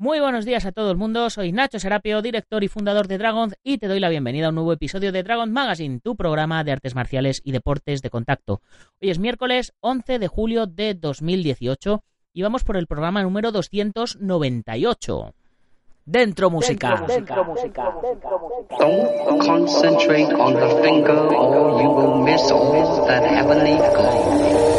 Muy buenos días a todo el mundo, soy Nacho Serapio, director y fundador de Dragon y te doy la bienvenida a un nuevo episodio de Dragon Magazine, tu programa de artes marciales y deportes de contacto. Hoy es miércoles 11 de julio de 2018 y vamos por el programa número 298. Dentro música. Dentro música. Don't concentrate on the finger or you will miss all that heavenly glow.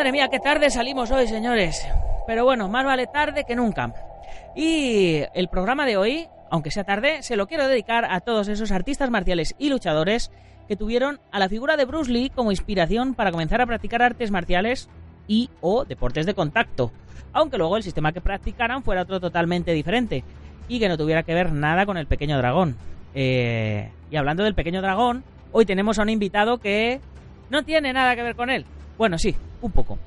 Madre mía, qué tarde salimos hoy, señores. Pero bueno, más vale tarde que nunca. Y el programa de hoy, aunque sea tarde, se lo quiero dedicar a todos esos artistas marciales y luchadores que tuvieron a la figura de Bruce Lee como inspiración para comenzar a practicar artes marciales y o deportes de contacto. Aunque luego el sistema que practicaran fuera otro totalmente diferente y que no tuviera que ver nada con el pequeño dragón. Eh, y hablando del pequeño dragón, hoy tenemos a un invitado que no tiene nada que ver con él. Bueno, sí, un poco.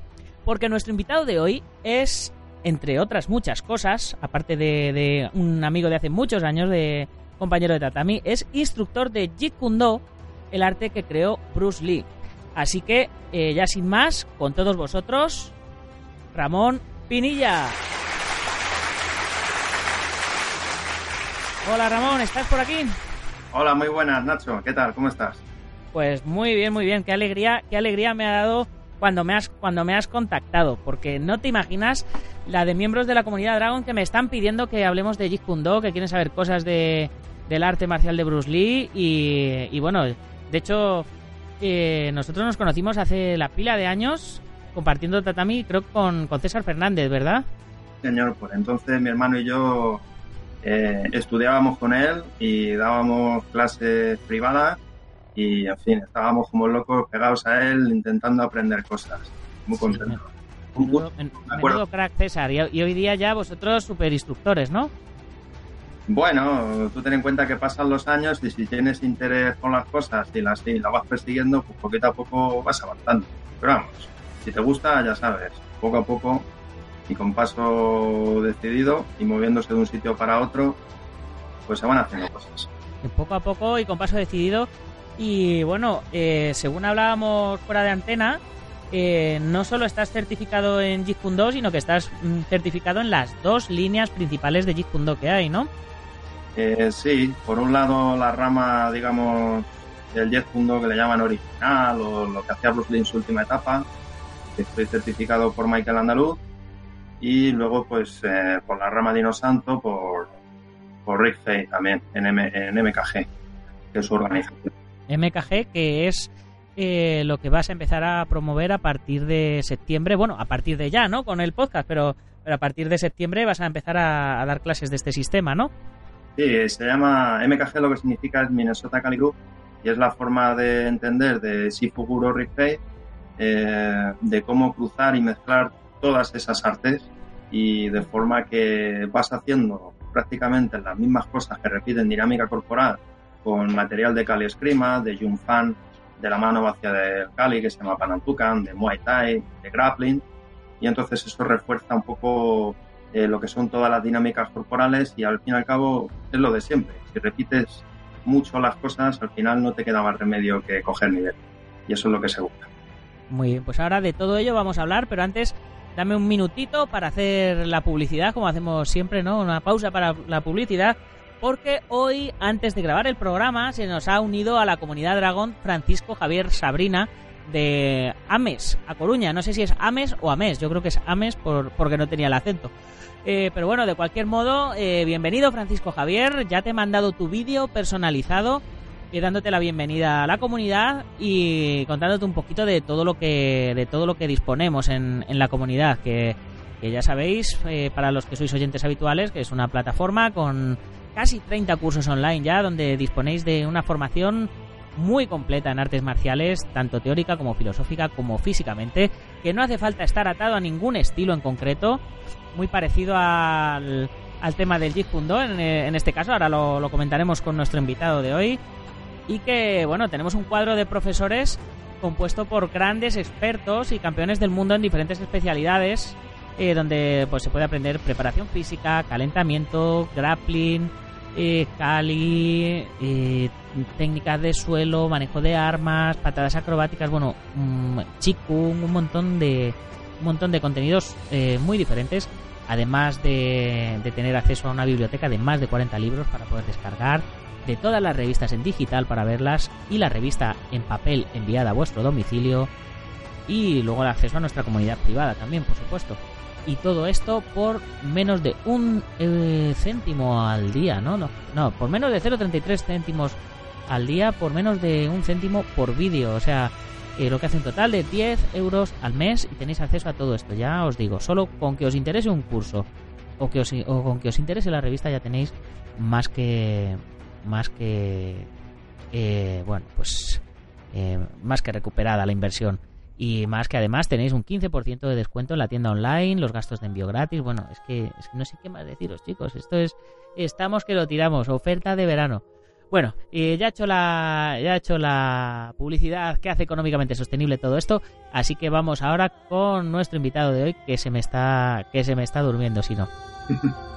Porque nuestro invitado de hoy es, entre otras muchas cosas, aparte de, un amigo de hace muchos años, de compañero de tatami, es instructor de Jeet Kune Do, el arte que creó Bruce Lee. Así que, eh, ya sin más, con todos vosotros, Ramón Pinilla. Hola Ramón, ¿estás por aquí? Hola, muy buenas, Nacho. ¿Qué tal? ¿Cómo estás? Pues muy bien, muy bien. Qué alegría, qué alegría me ha dado cuando me has, cuando me has contactado, porque no te imaginas la de miembros de la comunidad Dragon que me están pidiendo que hablemos de Jeet Kune Do, que quieren saber cosas de, del arte marcial de Bruce Lee y, bueno, de hecho eh, nosotros nos conocimos hace la pila de años compartiendo tatami, creo con, con César Fernández, ¿verdad? Señor, pues entonces mi hermano y yo eh, estudiábamos con él y dábamos clases privadas y en fin, estábamos como locos pegados a él intentando aprender cosas. Muy contento. menudo, crack César, y, hoy día ya vosotros super instructores, ¿no? Bueno, tú ten en cuenta que pasan los años y si tienes interés con las cosas y las, y las vas persiguiendo, pues poquito a poco vas avanzando. Pero vamos, si te gusta, ya sabes, poco a poco y con paso decidido y moviéndose de un sitio para otro, pues se van haciendo cosas. poco a poco y con paso decidido y bueno, eh, según hablábamos fuera de antena, eh, no solo estás certificado en Kune Do, sino que estás mm, certificado en las dos líneas principales de Kune Do que hay, ¿no? Eh, sí, por un lado la rama, digamos, del Kune Do que le llaman original o lo que hacía Bruce Lee en su última etapa, que estoy certificado por Michael Andaluz, y luego pues por la rama Dino Santo por, por Rick Fay también en, en MKG, que es su organización. MKG, que es eh, lo que vas a empezar a promover a partir de septiembre. Bueno, a partir de ya, ¿no? Con el podcast, pero, pero a partir de septiembre vas a empezar a, dar clases de este sistema, ¿no? Sí, se llama MKG, lo que significa es Minnesota Kali y es la forma de entender de Shifuguro Rikpei, eh, de cómo cruzar y mezclar todas esas artes y de forma que vas haciendo prácticamente las mismas cosas que repiten dinámica corporal con material de Kali Escrima, de Jung Fan, de la mano vacía del Kali, que se llama Panantukan, de Muay Thai, de Grappling, y entonces eso refuerza un poco eh, lo que son todas las dinámicas corporales y al fin y al cabo es lo de siempre. Si repites mucho las cosas, al final no te queda más remedio que coger nivel. Y eso es lo que se busca. Muy bien, pues ahora de todo ello vamos a hablar, pero antes dame un minutito para hacer la publicidad, como hacemos siempre, ¿no? Una pausa para la publicidad porque hoy, antes de grabar el programa, se nos ha unido a la comunidad Dragón Francisco Javier Sabrina de Ames, a Coruña. No sé si es Ames o Ames, yo creo que es Ames por, porque no tenía el acento. Eh, pero bueno, de cualquier modo, eh, bienvenido Francisco Javier, ya te he mandado tu vídeo personalizado y dándote la bienvenida a la comunidad y contándote un poquito de todo lo que, de todo lo que disponemos en, en la comunidad, que, ya sabéis, eh, para los que sois oyentes habituales, que es una plataforma con casi 30 cursos online ya donde disponéis de una formación muy completa en artes marciales, tanto teórica como filosófica como físicamente, que no hace falta estar atado a ningún estilo en concreto, muy parecido al, al tema del Jeet Kune Do en, en, este caso, ahora lo, lo comentaremos con nuestro invitado de hoy. Y que, bueno, tenemos un cuadro de profesores compuesto por grandes expertos y campeones del mundo en diferentes especialidades, eh, donde pues se puede aprender preparación física, calentamiento, grappling, eh, cali, eh, técnicas de suelo, manejo de armas, patadas acrobáticas, bueno, um, un montón de un montón de contenidos eh, muy diferentes, además de, de tener acceso a una biblioteca de más de 40 libros para poder descargar de todas las revistas en digital para verlas y la revista en papel enviada a vuestro domicilio y luego el acceso a nuestra comunidad privada también, por supuesto. Y todo esto por menos de un eh, céntimo al día, ¿no? No, no por menos de 0,33 céntimos al día, por menos de un céntimo por vídeo. O sea, eh, lo que hace un total de 10 euros al mes y tenéis acceso a todo esto. Ya os digo, solo con que os interese un curso o, que os, o con que os interese la revista ya tenéis más que más que eh, bueno pues eh, más que recuperada la inversión y más que además tenéis un 15% de descuento en la tienda online, los gastos de envío gratis, bueno, es que, es que no sé qué más deciros chicos, esto es, estamos que lo tiramos, oferta de verano. Bueno, y ya he hecho la ya he hecho la publicidad que hace económicamente sostenible todo esto, así que vamos ahora con nuestro invitado de hoy que se me está que se me está durmiendo si no.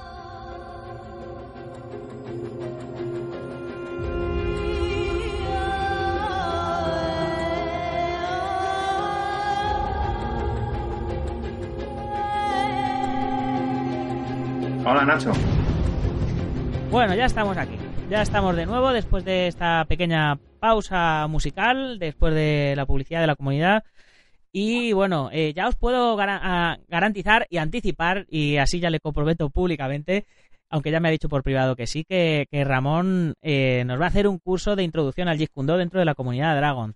Bueno, ya estamos aquí. Ya estamos de nuevo después de esta pequeña pausa musical, después de la publicidad de la comunidad. Y bueno, eh, ya os puedo garantizar y anticipar, y así ya le comprometo públicamente, aunque ya me ha dicho por privado que sí, que, Ramón eh, nos va a hacer un curso de introducción al Jeet dentro de la comunidad de Dragon.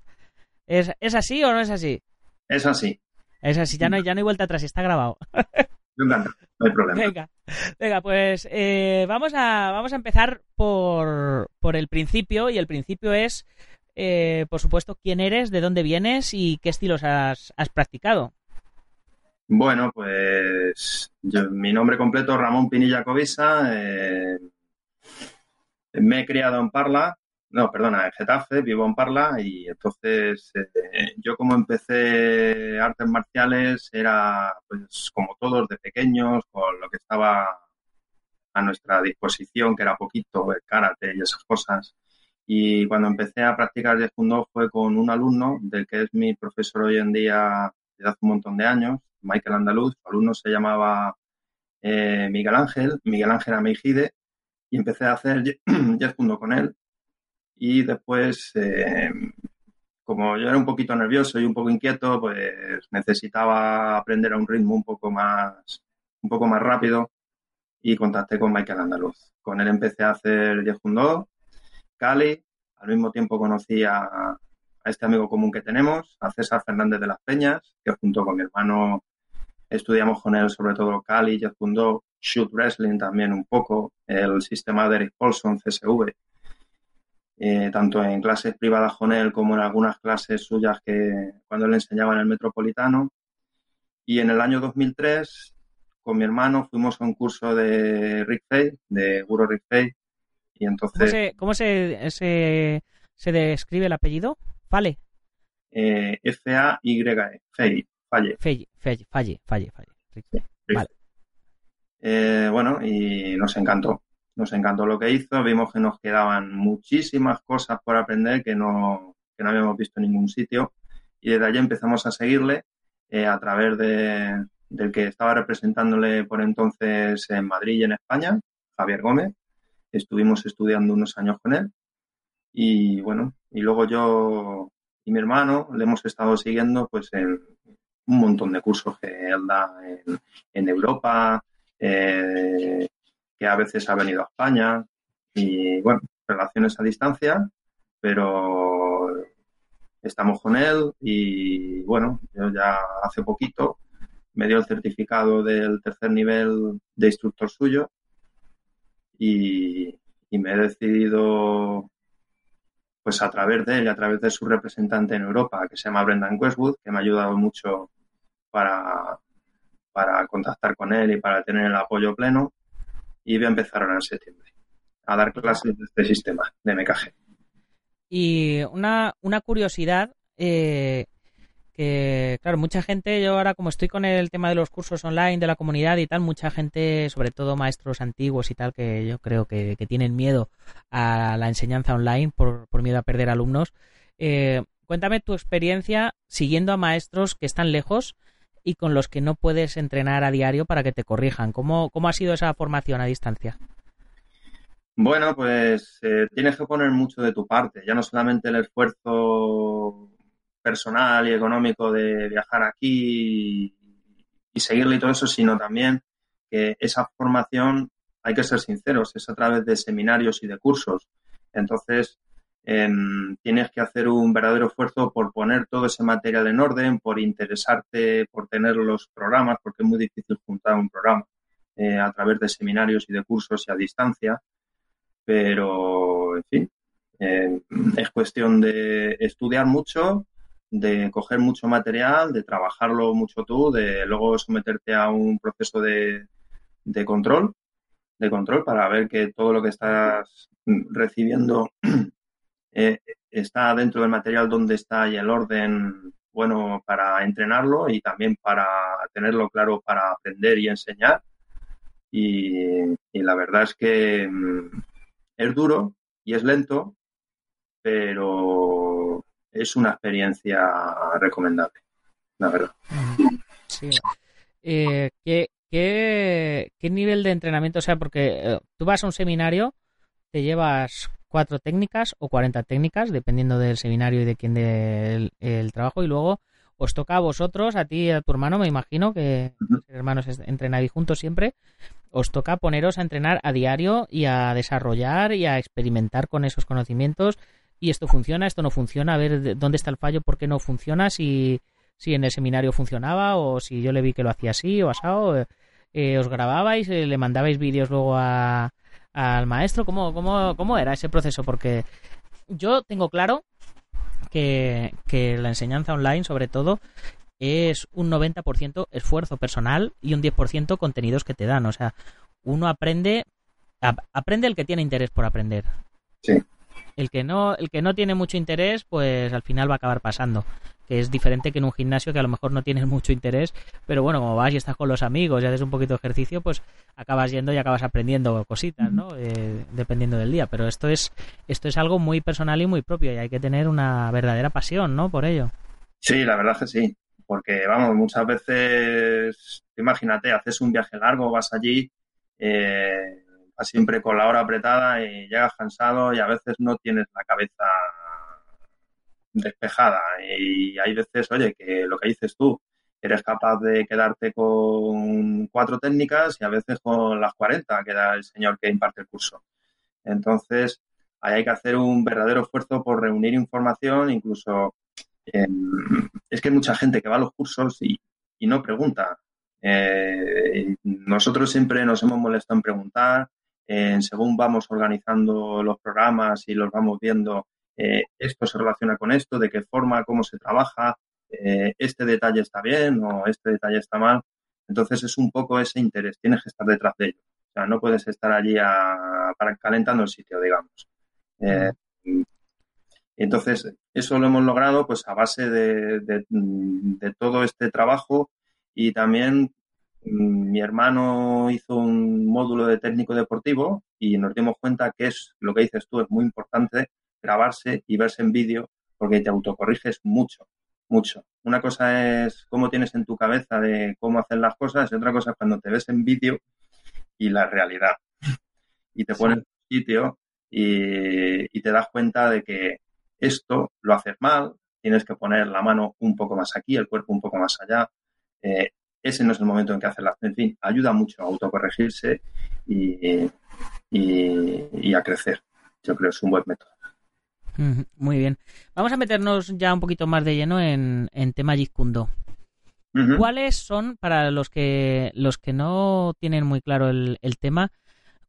¿Es, ¿Es así o no es así? Es así. Es así, ya no, ya no hay vuelta atrás, está grabado. no hay problema. Venga, venga pues eh, vamos, a, vamos a empezar por, por el principio y el principio es, eh, por supuesto, quién eres, de dónde vienes y qué estilos has, has practicado. Bueno, pues mi nombre completo es Ramón Pinilla Covisa. Eh, me he criado en Parla, no, perdona, en Getafe, vivo en Parla y entonces eh, yo como empecé artes marciales era pues como todos de pequeños, con lo que estaba a nuestra disposición, que era poquito, el karate y esas cosas. Y cuando empecé a practicar Jeet fue con un alumno del que es mi profesor hoy en día desde hace un montón de años, Michael Andaluz. Su alumno se llamaba eh, Miguel Ángel, Miguel Ángel Ameijide, y empecé a hacer Jeet con él y después, eh, como yo era un poquito nervioso y un poco inquieto, pues necesitaba aprender a un ritmo un poco más, un poco más rápido y contacté con Michael Andaluz. Con él empecé a hacer Yehundo, Cali, al mismo tiempo conocí a, este amigo común que tenemos, a César Fernández de las Peñas, que junto con mi hermano estudiamos con él sobre todo Cali, Yehundo, Shoot Wrestling también un poco, el sistema de Eric Paulson, CSV eh, tanto en clases privadas con él como en algunas clases suyas que cuando le enseñaba en el Metropolitano. Y en el año 2003, con mi hermano, fuimos a un curso de Rick Fay, de Guru Rick Fay. Y entonces... ¿Cómo se, se, se, describe el apellido? Fale. Eh, F-A-Y-E, Fay, Falle. Falle, Falle, Falle, Falle. Falle. Vale. Eh, bueno, y nos encantó nos encantó lo que hizo, vimos que nos quedaban muchísimas cosas por aprender que no, que no habíamos visto en ningún sitio y desde allí empezamos a seguirle eh, a través de, del que estaba representándole por entonces en Madrid y en España, Javier Gómez. Estuvimos estudiando unos años con él y bueno, y luego yo y mi hermano le hemos estado siguiendo pues en un montón de cursos que él da en, Europa, eh, que a veces ha venido a España y bueno, relaciones a distancia, pero estamos con él y bueno, yo ya hace poquito me dio el certificado del tercer nivel de instructor suyo y, me he decidido pues a través de él y a través de su representante en Europa, que se llama Brendan Westwood, que me ha ayudado mucho para, para contactar con él y para tener el apoyo pleno, y voy a empezar en septiembre a dar clases de este sistema de MKG. Y una, una curiosidad, eh, que claro, mucha gente, yo ahora como estoy con el tema de los cursos online, de la comunidad y tal, mucha gente, sobre todo maestros antiguos y tal, que yo creo que, tienen miedo a la enseñanza online por, por miedo a perder alumnos. Eh, cuéntame tu experiencia siguiendo a maestros que están lejos y con los que no puedes entrenar a diario para que te corrijan. ¿Cómo, cómo ha sido esa formación a distancia? Bueno, pues eh, tienes que poner mucho de tu parte, ya no solamente el esfuerzo personal y económico de viajar aquí y, seguirle y todo eso, sino también que esa formación, hay que ser sinceros, es a través de seminarios y de cursos. Entonces, tienes que hacer un verdadero esfuerzo por poner todo ese material en orden, por interesarte, por tener los programas, porque es muy difícil juntar un programa eh, a través de seminarios y de cursos y a distancia. Pero en fin, eh, es cuestión de estudiar mucho, de coger mucho material, de trabajarlo mucho tú, de luego someterte a un proceso de, control, de control para ver que todo lo que estás recibiendo eh, está dentro del material donde está y el orden bueno para entrenarlo y también para tenerlo claro para aprender y enseñar. y la verdad es que mm, es duro y es lento, pero es una experiencia recomendable, la verdad. Eh, ¿qué, qué, nivel de entrenamiento? O sea, porque eh, tú vas a un seminario, te llevas cuatro técnicas o cuarenta técnicas, dependiendo del seminario y de quién dé el, trabajo, y luego os toca a vosotros, a ti y a tu hermano, me imagino que hermanos entrenáis juntos siempre, os toca poneros a entrenar a diario y a desarrollar y a experimentar con esos conocimientos. Y esto funciona, esto no funciona, a ver dónde está el fallo, por qué no funciona, si, si en el seminario funcionaba o si yo le vi que lo hacía así o asado. Eh, eh, os grababais, eh, le mandabais vídeos luego a, al maestro. ¿Cómo, cómo, ¿Cómo era ese proceso? Porque yo tengo claro que, que la enseñanza online, sobre todo, es un 90% esfuerzo personal y un 10% contenidos que te dan. O sea, uno aprende, aprende el que tiene interés por aprender. Sí. El que no, el que no tiene mucho interés, pues al final va a acabar pasando. Que es diferente que en un gimnasio que a lo mejor no tienes mucho interés, pero bueno, como vas y estás con los amigos y haces un poquito de ejercicio, pues acabas yendo y acabas aprendiendo cositas, ¿no? Eh, dependiendo del día. Pero esto es, esto es algo muy personal y muy propio y hay que tener una verdadera pasión, ¿no? Por ello. Sí, la verdad que sí porque vamos, muchas veces, imagínate, haces un viaje largo, vas allí, eh, vas siempre con la hora apretada y llegas cansado y a veces no tienes la cabeza despejada y hay veces, oye, que lo que dices tú, eres capaz de quedarte con cuatro técnicas y a veces con las 40 que da el señor que imparte el curso. Entonces, ahí hay que hacer un verdadero esfuerzo por reunir información, incluso es que hay mucha gente que va a los cursos y, no pregunta. Eh, nosotros siempre nos hemos molestado en preguntar, según vamos organizando los programas y los vamos viendo, eh, esto se relaciona con esto, de qué forma, cómo se trabaja, eh, este detalle está bien o este detalle está mal. Entonces es un poco ese interés, tienes que estar detrás de ello. O sea, no puedes estar allí para calentando el sitio, digamos. Entonces, eso lo hemos logrado pues a base de, todo este trabajo y también mm, mi hermano hizo un módulo de técnico deportivo y nos dimos cuenta que es lo que dices tú, es muy importante grabarse y verse en vídeo porque te autocorriges mucho, mucho. Una cosa es cómo tienes en tu cabeza de cómo hacer las cosas y otra cosa es cuando te ves en vídeo y la realidad. Y te pones en sitio y te das cuenta de que esto lo haces mal, tienes que poner la mano un poco más aquí, el cuerpo un poco más allá. Eh, ese no es el momento en que haces la... En fin, ayuda mucho a autocorregirse y, y, a crecer. Yo creo que es un buen método. Muy bien. Vamos a meternos ya un poquito más de lleno en, tema Jitkundo. ¿Cuáles son, para los que los que no tienen muy claro el, el tema,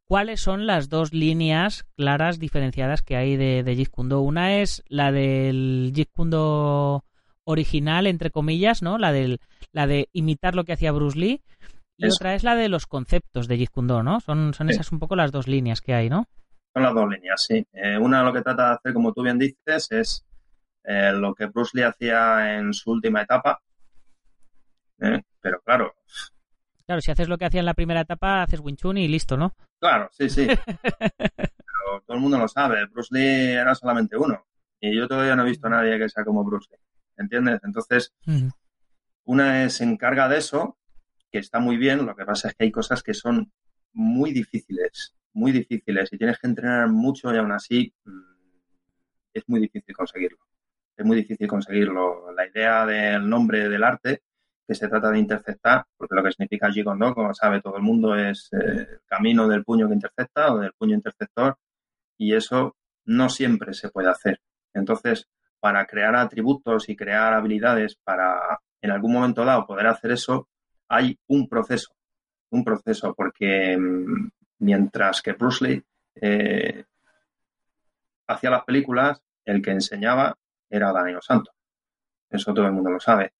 cuáles son las dos líneas claras diferenciadas que hay de, de Una es la del Jeet original, entre comillas, ¿no? La, del, la de imitar lo que hacía Bruce Lee. Y otra es la de los conceptos de Jeet Kune ¿no? Son, son esas un poco las dos líneas que hay, ¿no? Son las dos líneas, sí. Eh, una lo que trata de hacer, como tú bien dices, es eh, lo que Bruce Lee hacía en su última etapa. Eh, pero claro. Claro, si haces lo que hacía en la primera etapa, haces Wing Chun y listo, ¿no? Claro, sí, sí. pero todo el mundo lo sabe. Bruce Lee era solamente uno. Y yo todavía no he visto a nadie que sea como Bruce Lee. ¿Entiendes? Entonces, una se encarga de eso, que está muy bien. Lo que pasa es que hay cosas que son muy difíciles, muy difíciles. Y tienes que entrenar mucho y aún así mm, es muy difícil conseguirlo es muy difícil conseguirlo. La idea del nombre del arte que se trata de interceptar, porque lo que significa Jigondo, como sabe todo el mundo, es eh, el camino del puño que intercepta o del puño interceptor, y eso no siempre se puede hacer. Entonces, para crear atributos y crear habilidades para en algún momento dado poder hacer eso, hay un proceso, un proceso, porque mm, mientras que Bruce Lee eh, hacía las películas, el que enseñaba era Daniel Santo. Eso todo el mundo lo sabe.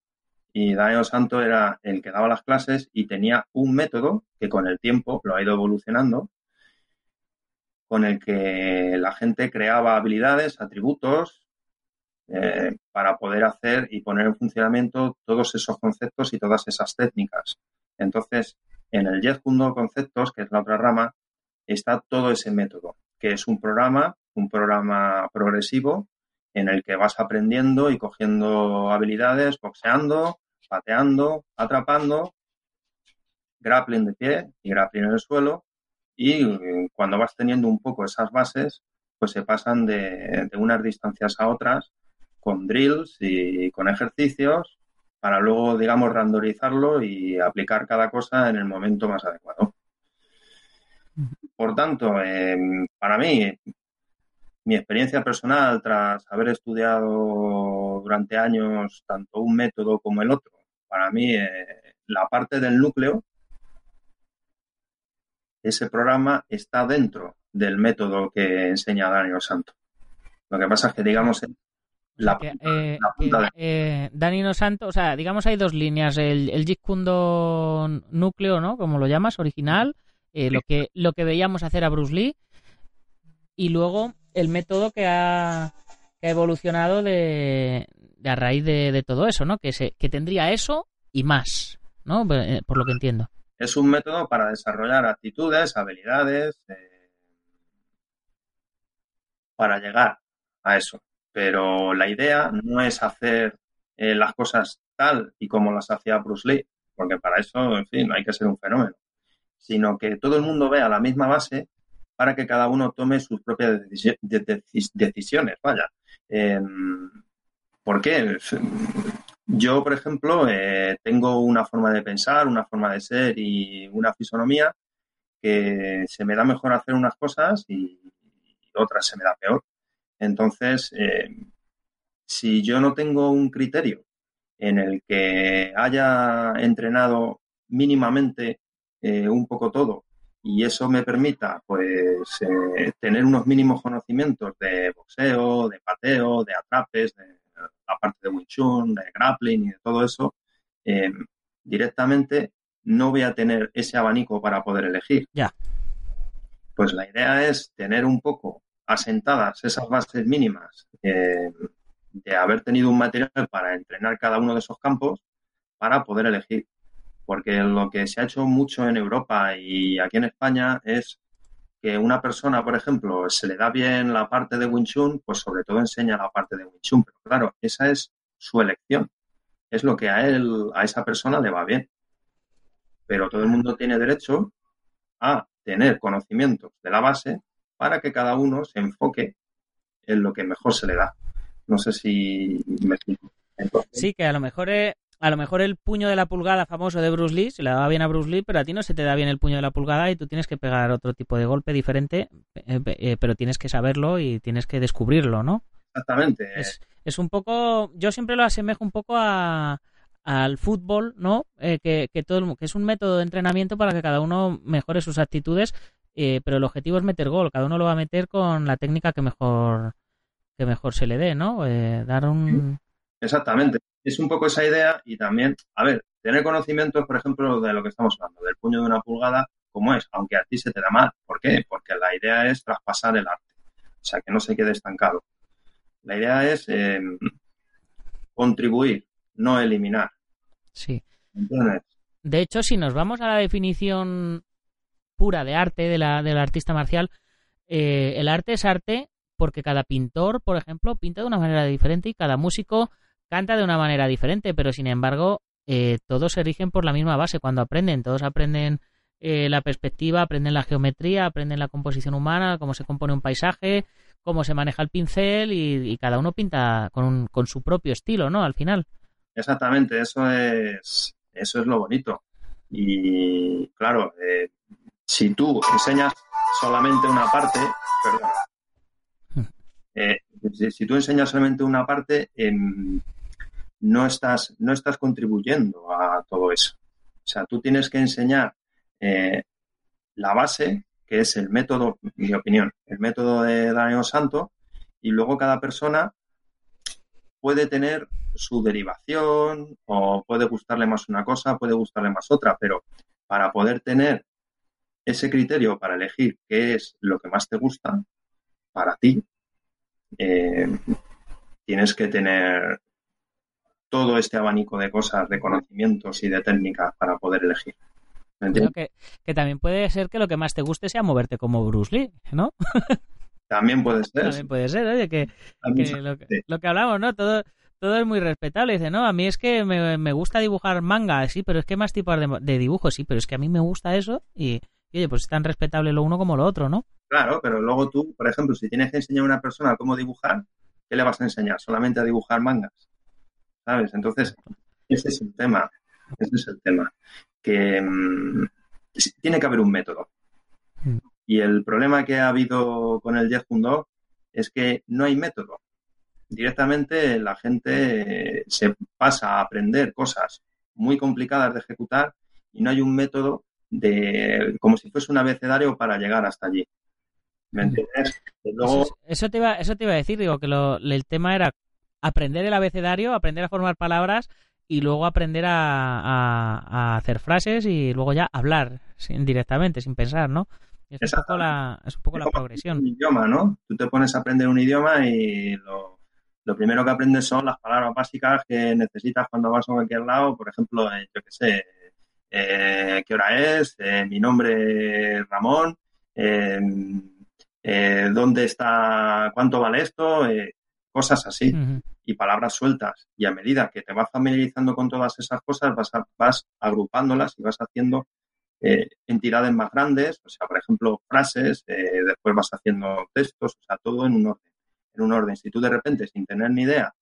Y Daniel Santo era el que daba las clases y tenía un método que con el tiempo lo ha ido evolucionando, con el que la gente creaba habilidades, atributos, eh, para poder hacer y poner en funcionamiento todos esos conceptos y todas esas técnicas. Entonces, en el Jet Conceptos, que es la otra rama, está todo ese método, que es un programa, un programa progresivo en el que vas aprendiendo y cogiendo habilidades, boxeando, pateando, atrapando, grappling de pie y grappling en el suelo. Y eh, cuando vas teniendo un poco esas bases, pues se pasan de, unas distancias a otras con drills y con ejercicios para luego, digamos, randorizarlo y aplicar cada cosa en el momento más adecuado. Por tanto, em, para mí, mi experiencia personal tras haber estudiado durante años tanto un método como el otro, para mí eh, la parte del núcleo, ese programa está dentro del método que enseña Daniel Santo. Lo que pasa es que, digamos, la, eh, eh, Santo, o sea, digamos hay dos líneas, el, el núcleo, ¿no? Como lo llamas, original, lo, que, lo que veíamos hacer a Bruce Lee, y luego el método que ha, evolucionado de, a raíz de, todo eso, ¿no? Que, se, que tendría eso y más, ¿no? Eh, por lo que entiendo. Es un método para desarrollar actitudes, habilidades, eh, para llegar a eso. Pero la idea no es hacer eh, las cosas tal y como las hacía Bruce Lee, porque para eso, en fin, hay que ser un fenómeno, sino que todo el mundo vea la misma base para que cada uno tome sus propias decisiones. Vaya. Em, ¿Por qué? Yo, por ejemplo, eh, tengo una forma de pensar, una forma de ser y una fisonomía que se me da mejor hacer unas cosas y otras se me da peor. Entonces, em, si yo no tengo un criterio en el que haya entrenado mínimamente eh, un poco todo y eso me permita pues eh, tener unos mínimos conocimientos de boxeo, de pateo, de atrapes, de la parte de Wing Chun, de grappling y de todo eso, eh, directamente no voy a tener ese abanico para poder elegir. Ya. Pues la idea es tener un poco asentadas esas bases mínimas eh, de haber tenido un material para entrenar cada uno de esos campos para poder elegir. Porque lo que se ha hecho mucho en Europa y aquí en España es que una persona, por ejemplo, se le da bien la parte de Wing Chun, pues sobre todo enseña la parte de Wing Chun, pero claro, esa es su elección, es lo que a él, a esa persona le va bien. Pero todo el mundo tiene derecho a tener conocimientos de la base para que cada uno se enfoque en lo que mejor se le da. No sé si me sí, que a lo mejor es, a lo mejor el puño de la pulgada famoso de Bruce Lee se le daba bien a Bruce Lee, pero a ti no se te da bien el puño de la pulgada y tú tienes que pegar otro tipo de golpe diferente, eh, eh, pero tienes que saberlo y tienes que descubrirlo, ¿no? Exactamente. Es, un poco, yo siempre lo asemejo un poco a, al fútbol, ¿no? Eh, que, que, todo, que es un método de entrenamiento para que cada uno mejore sus actitudes, pero el objetivo es meter gol. Cada uno lo va a meter con la técnica que mejor que mejor se le dé, ¿no? dar un Exactamente es un poco esa idea y también, a ver, tener conocimientos, por ejemplo, de lo que estamos hablando, del puño de una pulgada, como es, aunque a ti se te da mal. ¿Por qué? Porque la idea es traspasar el arte, o sea, que no se quede estancado. La idea es eh, contribuir, no eliminar. Sí. De hecho, si nos vamos a la definición pura de arte de la, del artista marcial, eh, el arte es arte porque cada pintor, por ejemplo, pinta de una manera diferente y cada músico canta de una manera diferente, pero sin embargo, eh, todos se rigen por la misma base cuando aprenden, todos aprenden eh, la perspectiva, aprenden la geometría, aprenden la composición humana, cómo se compone un paisaje, cómo se maneja el pincel y, cada uno pinta con, con su propio estilo, ¿no? Al final. Exactamente, eso es, eso es lo bonito. Y claro, eh, si tú enseñas solamente una parte, perdón, hmm. eh, si, tú enseñas solamente una parte, em, no, estás, no estás contribuyendo a todo eso. O sea, tú tienes que enseñar eh, la base, que es el método, mi opinión, el método de Daniel Santo, y luego cada persona puede tener su derivación o puede gustarle más una cosa, puede gustarle más otra, pero para poder tener ese criterio para elegir qué es lo que más te gusta para ti, eh, tienes que tener todo este abanico de cosas, de conocimientos y de técnicas para poder elegir. Que, que, también puede ser que lo que más te guste sea moverte como Bruce Lee, ¿no? También puede ser. También puede ser, oye, que, lo, que hablamos, ¿no? Todo, todo es muy respetable. Dice, no, a mí es que me, gusta dibujar manga, sí, pero es que más tipos de, de dibujos, sí, pero es que a mí me gusta eso y, oye, pues es tan respetable lo uno como lo otro, ¿no? Claro, pero luego tú, por ejemplo, si tienes que enseñar a una persona cómo dibujar, ¿qué le vas a enseñar? Solamente a dibujar mangas. ¿Sabes? Entonces, ese es el tema. Ese es el tema. Que mm, tiene que haber un método. Mm. Y el problema que ha habido con el Jeff es que no hay método. Directamente la gente se pasa a aprender cosas muy complicadas de ejecutar y no hay un método de como si fuese un abecedario para llegar hasta allí. ¿Me entiendes? Eso, te iba, eso te iba a decir, digo, que el tema era aprender el abecedario, aprender a formar palabras y luego aprender a, hacer frases y luego ya hablar sin, directamente, sin pensar, ¿no? Es un poco la, es un poco la progresión. Un idioma, ¿no? Tú te pones a aprender un idioma y lo, primero que aprendes son las palabras básicas que necesitas cuando vas a cualquier lado. Por ejemplo, eh, yo qué sé, eh, qué hora es, eh, mi nombre es Ramón, dónde está, cuánto vale esto, cosas así y palabras sueltas. Y a medida que te vas familiarizando con todas esas cosas, vas, vas agrupándolas y vas haciendo eh, entidades más grandes, o sea, por ejemplo, frases, eh, después vas haciendo textos, o sea, todo en un orden. En un orden. Si tú de repente, sin tener ni idea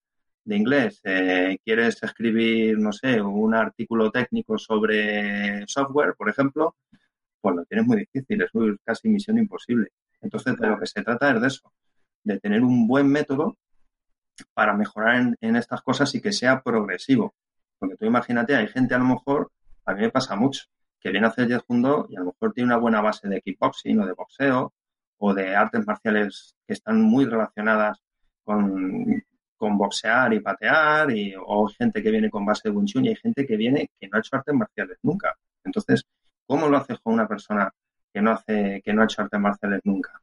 de inglés, eh, quieres escribir, no sé, un artículo técnico sobre software, por ejemplo, pues lo tienes muy difícil, es casi misión imposible. Entonces, de lo que se trata es de eso, de tener un buen método para mejorar en, estas cosas y que sea progresivo. Porque tú imagínate, hay gente a lo mejor, a mí me pasa mucho, que viene a hacer Jeet y a lo mejor tiene una buena base de kickboxing o de boxeo o de artes marciales que están muy relacionadas con, boxear y patear, y, o gente que viene con base de Wing y hay gente que viene que no ha hecho artes marciales nunca. Entonces, ¿cómo lo haces con una persona que no hace, que no ha hecho artes marciales nunca?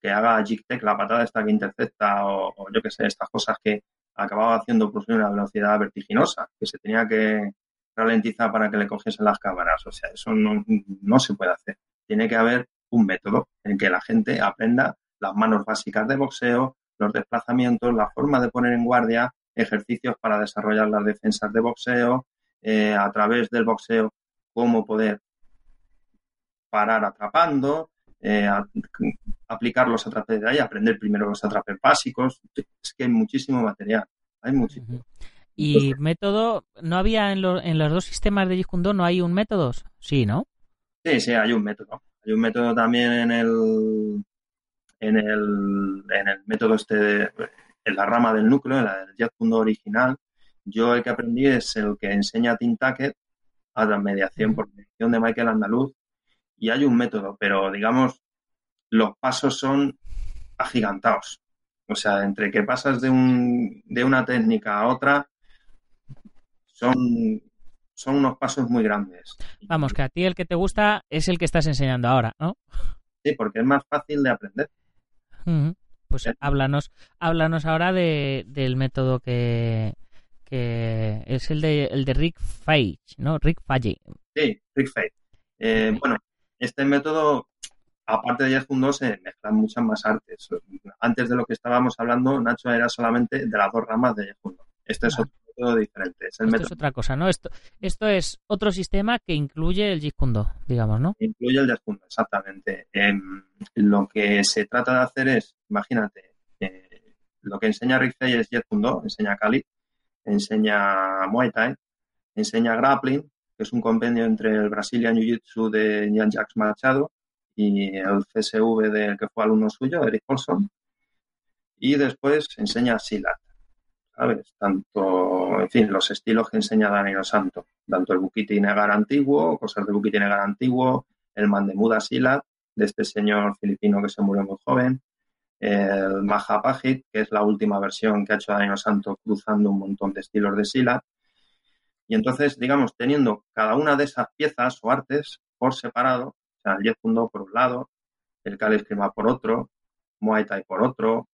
que haga Jig Tech, la patada esta que intercepta o, yo qué sé, estas cosas que acababa haciendo por una velocidad vertiginosa, que se tenía que ralentizar para que le cogiesen las cámaras. O sea, eso no, no se puede hacer. Tiene que haber un método en que la gente aprenda las manos básicas de boxeo, los desplazamientos, la forma de poner en guardia, ejercicios para desarrollar las defensas de boxeo, eh, a través del boxeo, cómo poder parar atrapando, eh, aplicar los atrapes de ahí, aprender primero los atrapes básicos. Es que hay muchísimo material, hay muchísimo. ¿Y método? ¿No había en, en, los dos sistemas de Jeet no hay un método? Sí, ¿no? Sí, sí, hay un método. Hay un método también en el en el, en el método este, en la rama del núcleo, en la del Jeet original. Yo el que aprendí es el que enseña Tintaket a la mediación por mediación de Michael Andaluz y hay un método, pero digamos, los pasos son agigantados. O sea, entre que pasas de, un, de una técnica a otra, son, son unos pasos muy grandes. Vamos, que a ti el que te gusta es el que estás enseñando ahora, ¿no? Sí, porque es más fácil de aprender. Pues háblanos, háblanos ahora de, del método que, que es el de, el de Rick Fage, ¿no? Rick Fage. Sí, Rick Fage. Eh, bueno, este método, aparte de Yahoo 2, se mezclan muchas más artes. Antes de lo que estábamos hablando, Nacho era solamente de las dos ramas de Yahoo Este es otro diferente. Es esto es otra cosa, ¿no? Esto, esto es otro sistema que incluye el Jeet digamos, ¿no? Incluye el Jeet exactamente. Em, lo que se trata de hacer es, imagínate, eh, lo que enseña Rick Fay es Jeet enseña Kali, enseña Muay Thai, enseña Grappling, que es un compendio entre el Brazilian Jiu-Jitsu de Jan Jacques Machado y el CSV del que fue alumno suyo, Eric Paulson. Y después enseña Silat, Tanto, en fin, los estilos que enseña Danilo Santo, tanto el Bukiti Negar antiguo, cosas de Bukiti antiguo, el Mandemuda Silat, de este señor filipino que se murió muy joven, el Mahapajit, que es la última versión que ha hecho Danilo Santo cruzando un montón de estilos de Silat. Y entonces, digamos, teniendo cada una de esas piezas o artes por separado, o sea, el Jet por un lado, el Kali por otro, Muay Thai por otro,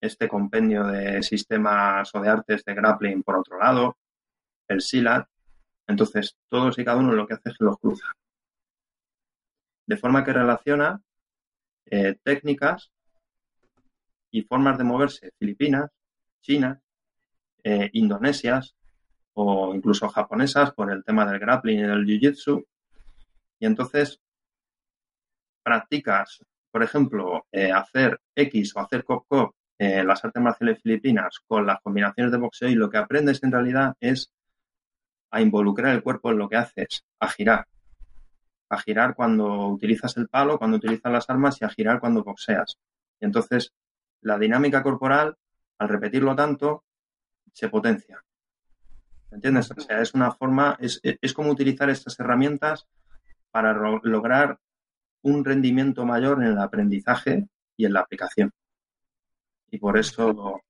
este compendio de sistemas o de artes de grappling por otro lado, el SILAT. Entonces, todos y cada uno lo que hace es que los cruza. De forma que relaciona eh, técnicas y formas de moverse filipinas, chinas, eh, indonesias o incluso japonesas por el tema del grappling y del jiu-jitsu. Y entonces practicas, por ejemplo, eh, hacer X o hacer cop-cop eh, las artes marciales filipinas con las combinaciones de boxeo y lo que aprendes en realidad es a involucrar el cuerpo en lo que haces, a girar. A girar cuando utilizas el palo, cuando utilizas las armas y a girar cuando boxeas. Y entonces la dinámica corporal, al repetirlo tanto, se potencia. ¿Entiendes? O sea, es una forma, es, es como utilizar estas herramientas para lograr un rendimiento mayor en el aprendizaje y en la aplicación y por eso,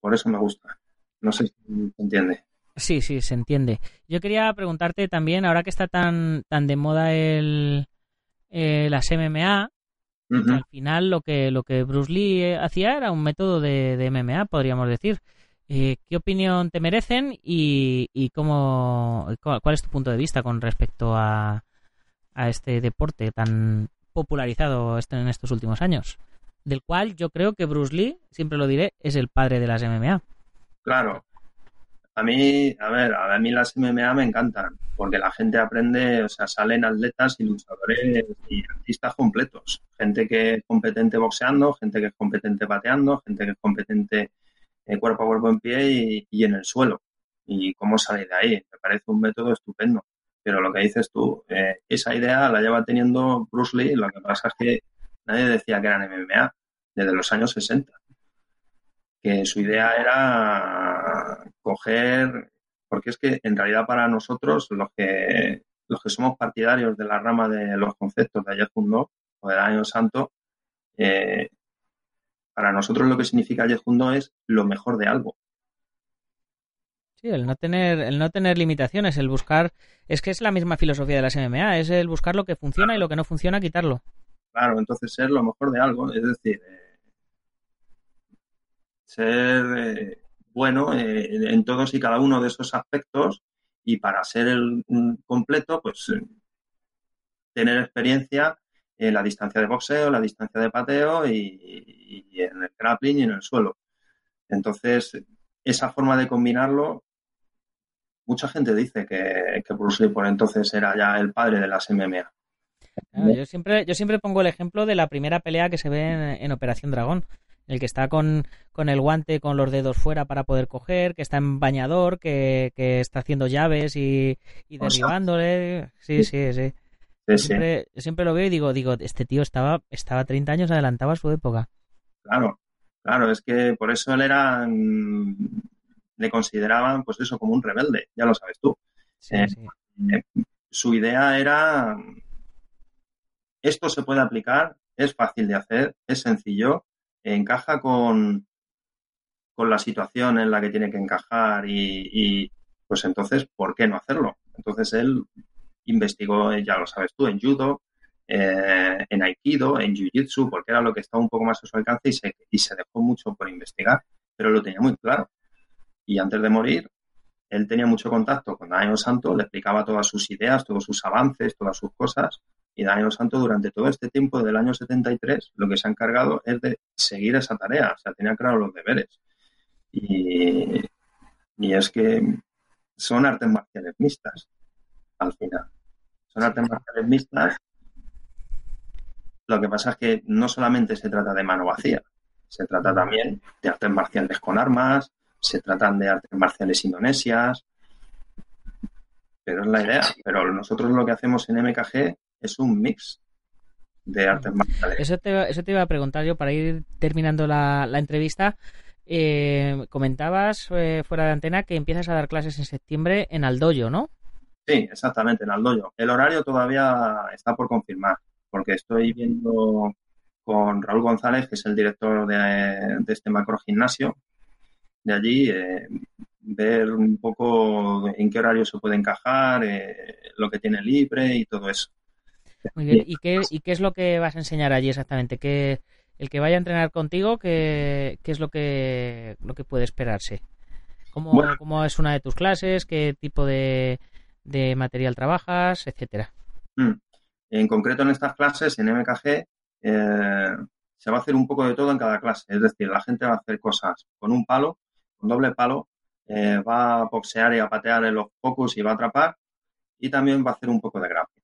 por eso me gusta. No sé si se entiende. Sí, sí, se entiende. Yo quería preguntarte también, ahora que está tan, tan de moda el, eh, las MMA, al final lo que, lo que Bruce Lee eh, hacía era un método de, MMA, podríamos decir. Eh, ¿Qué opinión te merecen y, y cómo, cuál es tu punto de vista con respecto a, a este deporte tan popularizado este, en estos últimos años? Del cual yo creo que Bruce Lee, siempre lo diré, es el padre de las MMA. Claro. A mí, a ver, a mí las MMA me encantan, porque la gente aprende, o sea, salen atletas y luchadores y artistas completos. Gente que es competente boxeando, gente que es competente pateando, gente que es competente eh, cuerpo a cuerpo en pie y, en el suelo. Y cómo sale de ahí. Me parece un método estupendo. Pero lo que dices tú, eh, esa idea la lleva teniendo Bruce Lee, lo que pasa es que nadie decía que eran MMA desde los años 60. Que su idea era coger, porque es que en realidad para nosotros, los que, los que somos partidarios de la rama de los conceptos de ayer fundó o del año santo, eh, para nosotros lo que significa ayer fundó es lo mejor de algo. Sí, el no tener, el no tener limitaciones, el buscar, es que es la misma filosofía de las MMA, es el buscar lo que funciona y lo que no funciona, quitarlo. Claro, entonces ser lo mejor de algo, es decir, eh, ser eh, bueno eh, en todos y cada uno de esos aspectos y para ser el completo, pues tener experiencia en la distancia de boxeo, la distancia de pateo y, en el grappling y en el suelo. Entonces, esa forma de combinarlo, mucha gente dice que, que Bruce Lee por entonces era ya el padre de las MMA yo, siempre, yo siempre pongo el ejemplo de la primera pelea que se ve en, Operación Dragón. El que está con, el guante con los dedos fuera para poder coger, que está en bañador, que, está haciendo llaves y, y derribándole. Sí, sí, sí. siempre, siempre, lo veo y digo, digo, este tío estaba, estaba 30 años adelantado a su época. Claro, claro, es que por eso él era, le consideraban pues eso como un rebelde, ya lo sabes tú. Eh, eh, su idea era esto se puede aplicar, es fácil de hacer, es sencillo, encaja con, con la situación en la que tiene que encajar y, pues entonces, ¿por qué no hacerlo? Entonces él investigó, ya lo sabes tú, en judo, eh, en aikido, en jiu-jitsu, porque era lo que estaba un poco más a su alcance y se, y se dejó mucho por investigar, pero lo tenía muy claro. Y antes de morir, él tenía mucho contacto con Daniel Santo, le explicaba todas sus ideas, todos sus avances, todas sus cosas. Y Daniel Santo durante todo este tiempo del año 73 lo que se ha encargado es de seguir esa tarea, o sea, tenía claro los deberes. Y, y es que son artes marciales mixtas, al final. Son artes marciales mixtas. Lo que pasa es que no solamente se trata de mano vacía, se trata también de artes marciales con armas, se tratan de artes marciales indonesias, pero es la idea. Pero nosotros lo que hacemos en MKG es un mix de artes marciales. Eso te, eso te iba a preguntar yo para ir terminando la, entrevista. Eh, comentabas eh, fuera de antena que empiezas a dar clases en septiembre en Aldoyo, ¿no? Sí, exactamente, en Aldoyo. El horario todavía está por confirmar, porque estoy viendo con Raúl González, que es el director de, de este macro gimnasio, de allí, eh, ver un poco en qué horario se puede encajar, eh, lo que tiene libre y todo eso. Muy bien, ¿Y qué, ¿y qué es lo que vas a enseñar allí exactamente? ¿Qué, el que vaya a entrenar contigo, ¿qué, qué es lo que, lo que puede esperarse? ¿Cómo, ¿Cómo, es una de tus clases? ¿Qué tipo de, de material trabajas? Etcétera. Mm. En concreto en estas clases, en MKG, eh, se va a hacer un poco de todo en cada clase. Es decir, la gente va a hacer cosas con un palo con doble palo, eh, va a boxear y a patear en los focus y va a atrapar y también va a hacer un poco de grappling.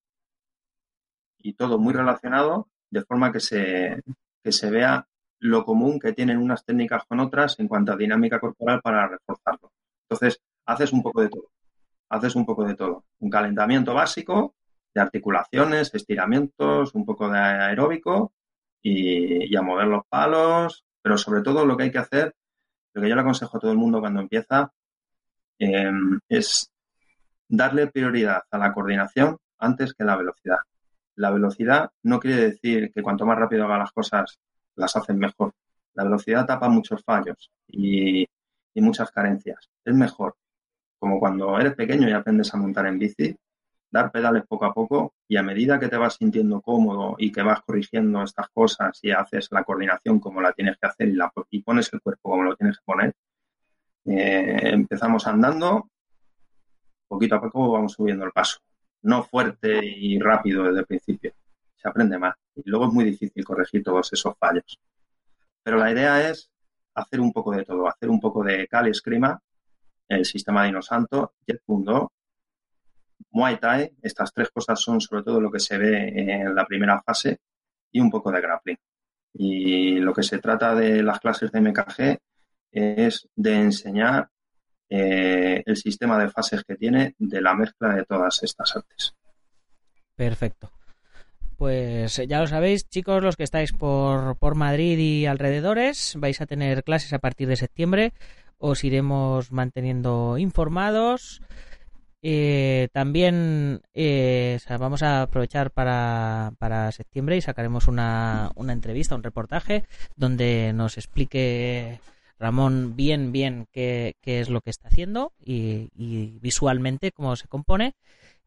Y todo muy relacionado de forma que se, que se vea lo común que tienen unas técnicas con otras en cuanto a dinámica corporal para reforzarlo. Entonces, haces un poco de todo. Haces un poco de todo. Un calentamiento básico de articulaciones, estiramientos, un poco de aeróbico y, a mover los palos, pero sobre todo lo que hay que hacer lo que yo le aconsejo a todo el mundo cuando empieza em, es darle prioridad a la coordinación antes que la velocidad. La velocidad no quiere decir que cuanto más rápido haga las cosas, las hacen mejor. La velocidad tapa muchos fallos y, muchas carencias. Es mejor. Como cuando eres pequeño y aprendes a montar en bici, dar pedales poco a poco y a medida que te vas sintiendo cómodo y que vas corrigiendo estas cosas y haces la coordinación como la tienes que hacer y, la, y pones el cuerpo como lo tienes que poner, eh, empezamos andando, poquito a poco vamos subiendo el paso. No fuerte y rápido desde el principio, se aprende más. Y luego es muy difícil corregir todos esos fallos. Pero la idea es hacer un poco de todo, hacer un poco de cal escrima, el sistema Dino Santo, Jet.2 Muay Thai, estas tres cosas son sobre todo lo que se ve en la primera fase y un poco de grappling. Y lo que se trata de las clases de MKG es de enseñar eh, el sistema de fases que tiene de la mezcla de todas estas artes. Perfecto. Pues ya lo sabéis, chicos, los que estáis por, por Madrid y alrededores, vais a tener clases a partir de septiembre. Os iremos manteniendo informados. Eh, también eh, vamos a aprovechar para, para septiembre y sacaremos una, una, entrevista, un reportaje donde nos explique Ramón bien, bien qué, qué es lo que está haciendo y, visualmente cómo se compone.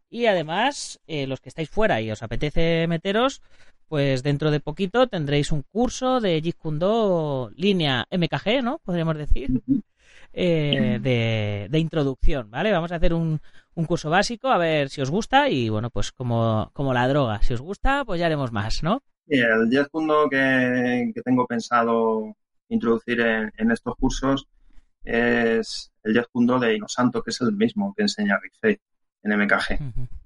Y además, eh, los que estáis fuera y os apetece meteros, pues dentro de poquito tendréis un curso de Jeet Kune línea MKG, ¿no? Podríamos decir. Eh, de, de, introducción, ¿vale? Vamos a hacer un, un curso básico, a ver si os gusta y bueno, pues como, como la droga, si os gusta, pues ya haremos más, ¿no? el 10 punto que, que, tengo pensado introducir en, estos cursos es el 10 punto de Inosanto, que es el mismo que enseña Rick en MKG.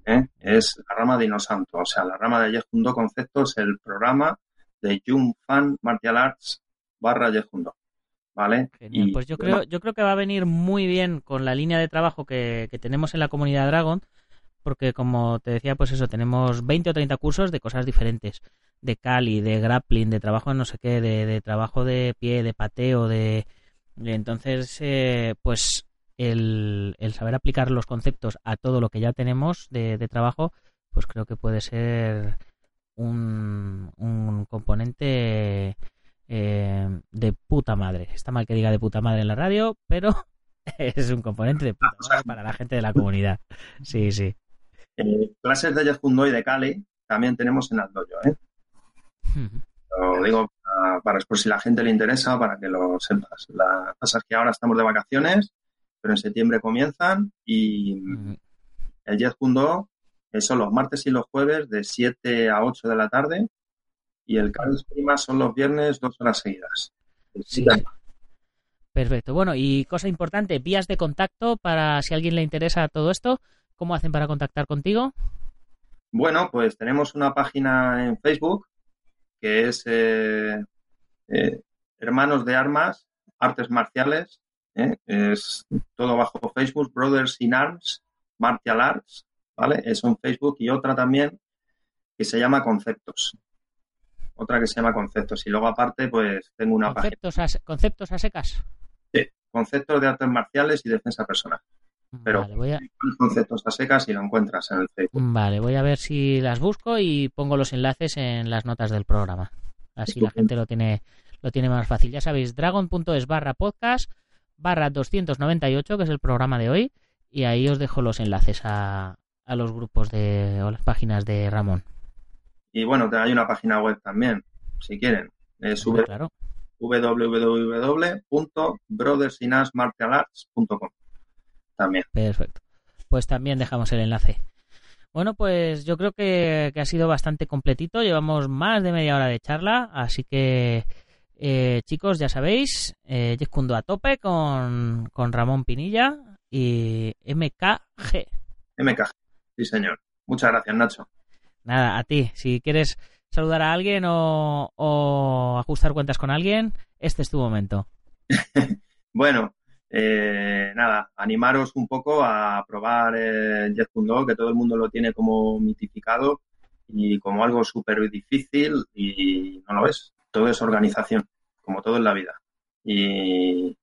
¿eh? Es la rama de Inosanto, o sea, la rama de 10 concepto es el programa de Jung Fan Martial Arts barra 10 ¿vale? pues yo creo, yo creo que va a venir muy bien con la línea de trabajo que, tenemos en la comunidad Dragon, porque como te decía, pues eso, tenemos 20 o 30 cursos de cosas diferentes, de Cali, de grappling, de trabajo no sé qué, de, trabajo de pie, de pateo, de... entonces, eh, pues el, el, saber aplicar los conceptos a todo lo que ya tenemos de, de trabajo, pues creo que puede ser un, un componente eh, de puta madre. Está mal que diga de puta madre en la radio, pero es un componente de puta madre para la gente de la comunidad. Sí, sí. Eh, clases de Jefundo y de Cali también tenemos en Aldoyo, ¿eh? Lo digo para, para- por si la gente le interesa, para que lo sepas. La pasa es que ahora estamos de vacaciones, pero en septiembre comienzan y el eh, son los martes y los jueves de 7 a 8 de la tarde y el Carlos Prima son los viernes dos horas seguidas. Sí. Perfecto. Bueno, y cosa importante, vías de contacto para si a alguien le interesa todo esto, ¿cómo hacen para contactar contigo? Bueno, pues tenemos una página en Facebook que es eh, eh, Hermanos de Armas, Artes Marciales. ¿eh? Es todo bajo Facebook, Brothers in Arms, Martial Arts, ¿vale? Eso en Facebook y otra también que se llama Conceptos. Otra que se llama Conceptos. Y luego aparte, pues tengo una página. Conceptos a, conceptos a secas. Conceptos de artes marciales y defensa personal. Pero Vale, voy a, conceptos a secas y lo encuentras en el Facebook. vale, voy a ver si las busco y pongo los enlaces en las notas del programa. Así la gente lo tiene, lo tiene más fácil. Ya sabéis, dragon.es barra podcast barra 298, que es el programa de hoy, y ahí os dejo los enlaces a, a los grupos de o las páginas de Ramón. Y bueno, hay una página web también, si quieren. Es Hombre, claro. www.brothersinasmartialarts.com también. Perfecto. Pues también dejamos el enlace. Bueno, pues yo creo que, que ha sido bastante completito. Llevamos más de media hora de charla, así que eh, chicos, ya sabéis, eh, a tope con, con Ramón Pinilla y MKG. MKG, sí señor. Muchas gracias, Nacho. Nada, a ti. Si quieres saludar a alguien o, o ajustar cuentas con alguien, este es tu momento. Bueno, eh, nada, animaros un poco a probar el Jet que todo el mundo lo tiene como mitificado y como algo súper difícil y no lo es. Todo es organización, como todo en la vida. Y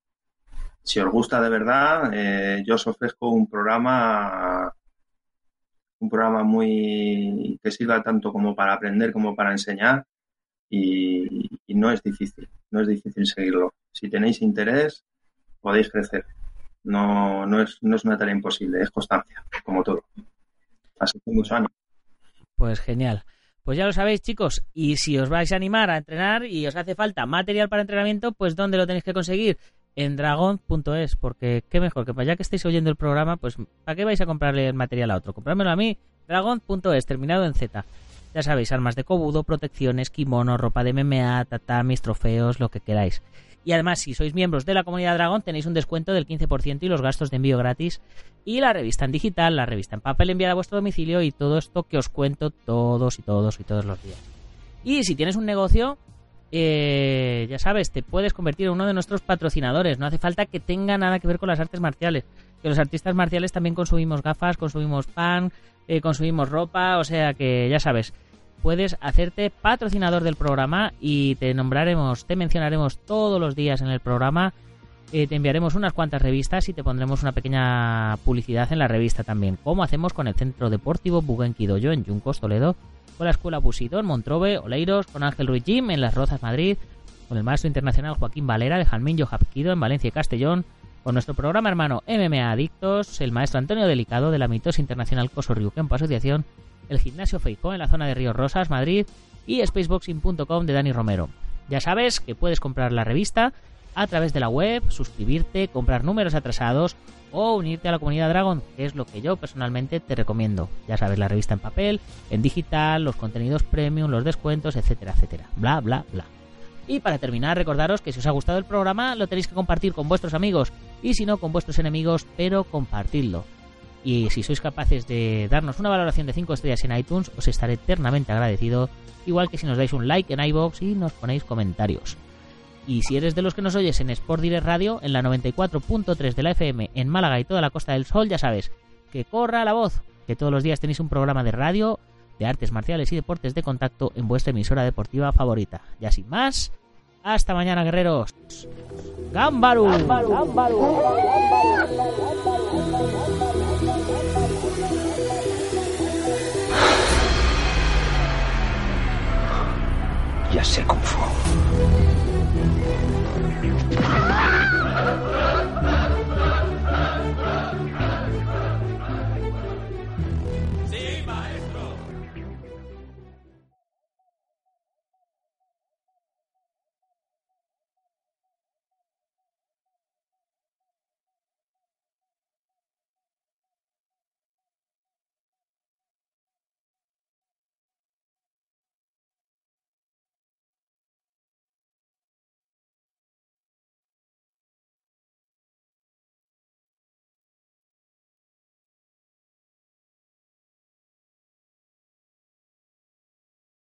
si os gusta de verdad, eh, yo os ofrezco un programa un programa muy que sirva tanto como para aprender como para enseñar y no es difícil, no es difícil seguirlo. Si tenéis interés, podéis crecer. No, no, es, no es una tarea imposible, es constancia, como todo. Así que mucho ánimo. Pues genial. Pues ya lo sabéis, chicos. Y si os vais a animar a entrenar y os hace falta material para entrenamiento, pues ¿dónde lo tenéis que conseguir? En dragon.es, porque qué mejor que para ya que estéis oyendo el programa, pues ¿para qué vais a comprarle el material a otro? Comprármelo a mí, dragon.es, terminado en Z. Ya sabéis, armas de cobudo, protecciones, kimono, ropa de MMA, tatamis, trofeos, lo que queráis. Y además, si sois miembros de la comunidad Dragon, tenéis un descuento del 15% y los gastos de envío gratis. Y la revista en digital, la revista en papel enviada a vuestro domicilio y todo esto que os cuento todos y todos y todos los días. Y si tienes un negocio, eh, ya sabes, te puedes convertir en uno de nuestros patrocinadores. No hace falta que tenga nada que ver con las artes marciales. Que los artistas marciales también consumimos gafas, consumimos pan, eh, consumimos ropa, o sea que ya sabes, puedes hacerte patrocinador del programa y te nombraremos, te mencionaremos todos los días en el programa. Eh, te enviaremos unas cuantas revistas y te pondremos una pequeña publicidad en la revista también, como hacemos con el Centro Deportivo Bugenki Doyo en Yuncos, Toledo, con la Escuela Busido en Montrobe, Oleiros, con Ángel Ruiz Jim en Las Rozas, Madrid, con el maestro internacional Joaquín Valera de Jalmillo Japquido en Valencia y Castellón, con nuestro programa hermano MMA Adictos, el maestro Antonio Delicado de la mitosa internacional Coso Ryukenpo Asociación, el gimnasio Feijó en la zona de Ríos Rosas, Madrid, y spaceboxing.com de Dani Romero. Ya sabes que puedes comprar la revista a través de la web, suscribirte, comprar números atrasados o unirte a la comunidad Dragon, que es lo que yo personalmente te recomiendo. Ya sabes, la revista en papel, en digital, los contenidos premium, los descuentos, etcétera, etcétera. Bla, bla, bla. Y para terminar, recordaros que si os ha gustado el programa, lo tenéis que compartir con vuestros amigos y si no, con vuestros enemigos, pero compartidlo. Y si sois capaces de darnos una valoración de 5 estrellas en iTunes, os estaré eternamente agradecido, igual que si nos dais un like en iBox y nos ponéis comentarios. Y si eres de los que nos oyes en Sport Direct Radio, en la 94.3 de la FM en Málaga y toda la Costa del Sol, ya sabes, que corra la voz, que todos los días tenéis un programa de radio, de artes marciales y deportes de contacto en vuestra emisora deportiva favorita. Ya sin más, hasta mañana, guerreros. ¡Gámbaru! Já sei como.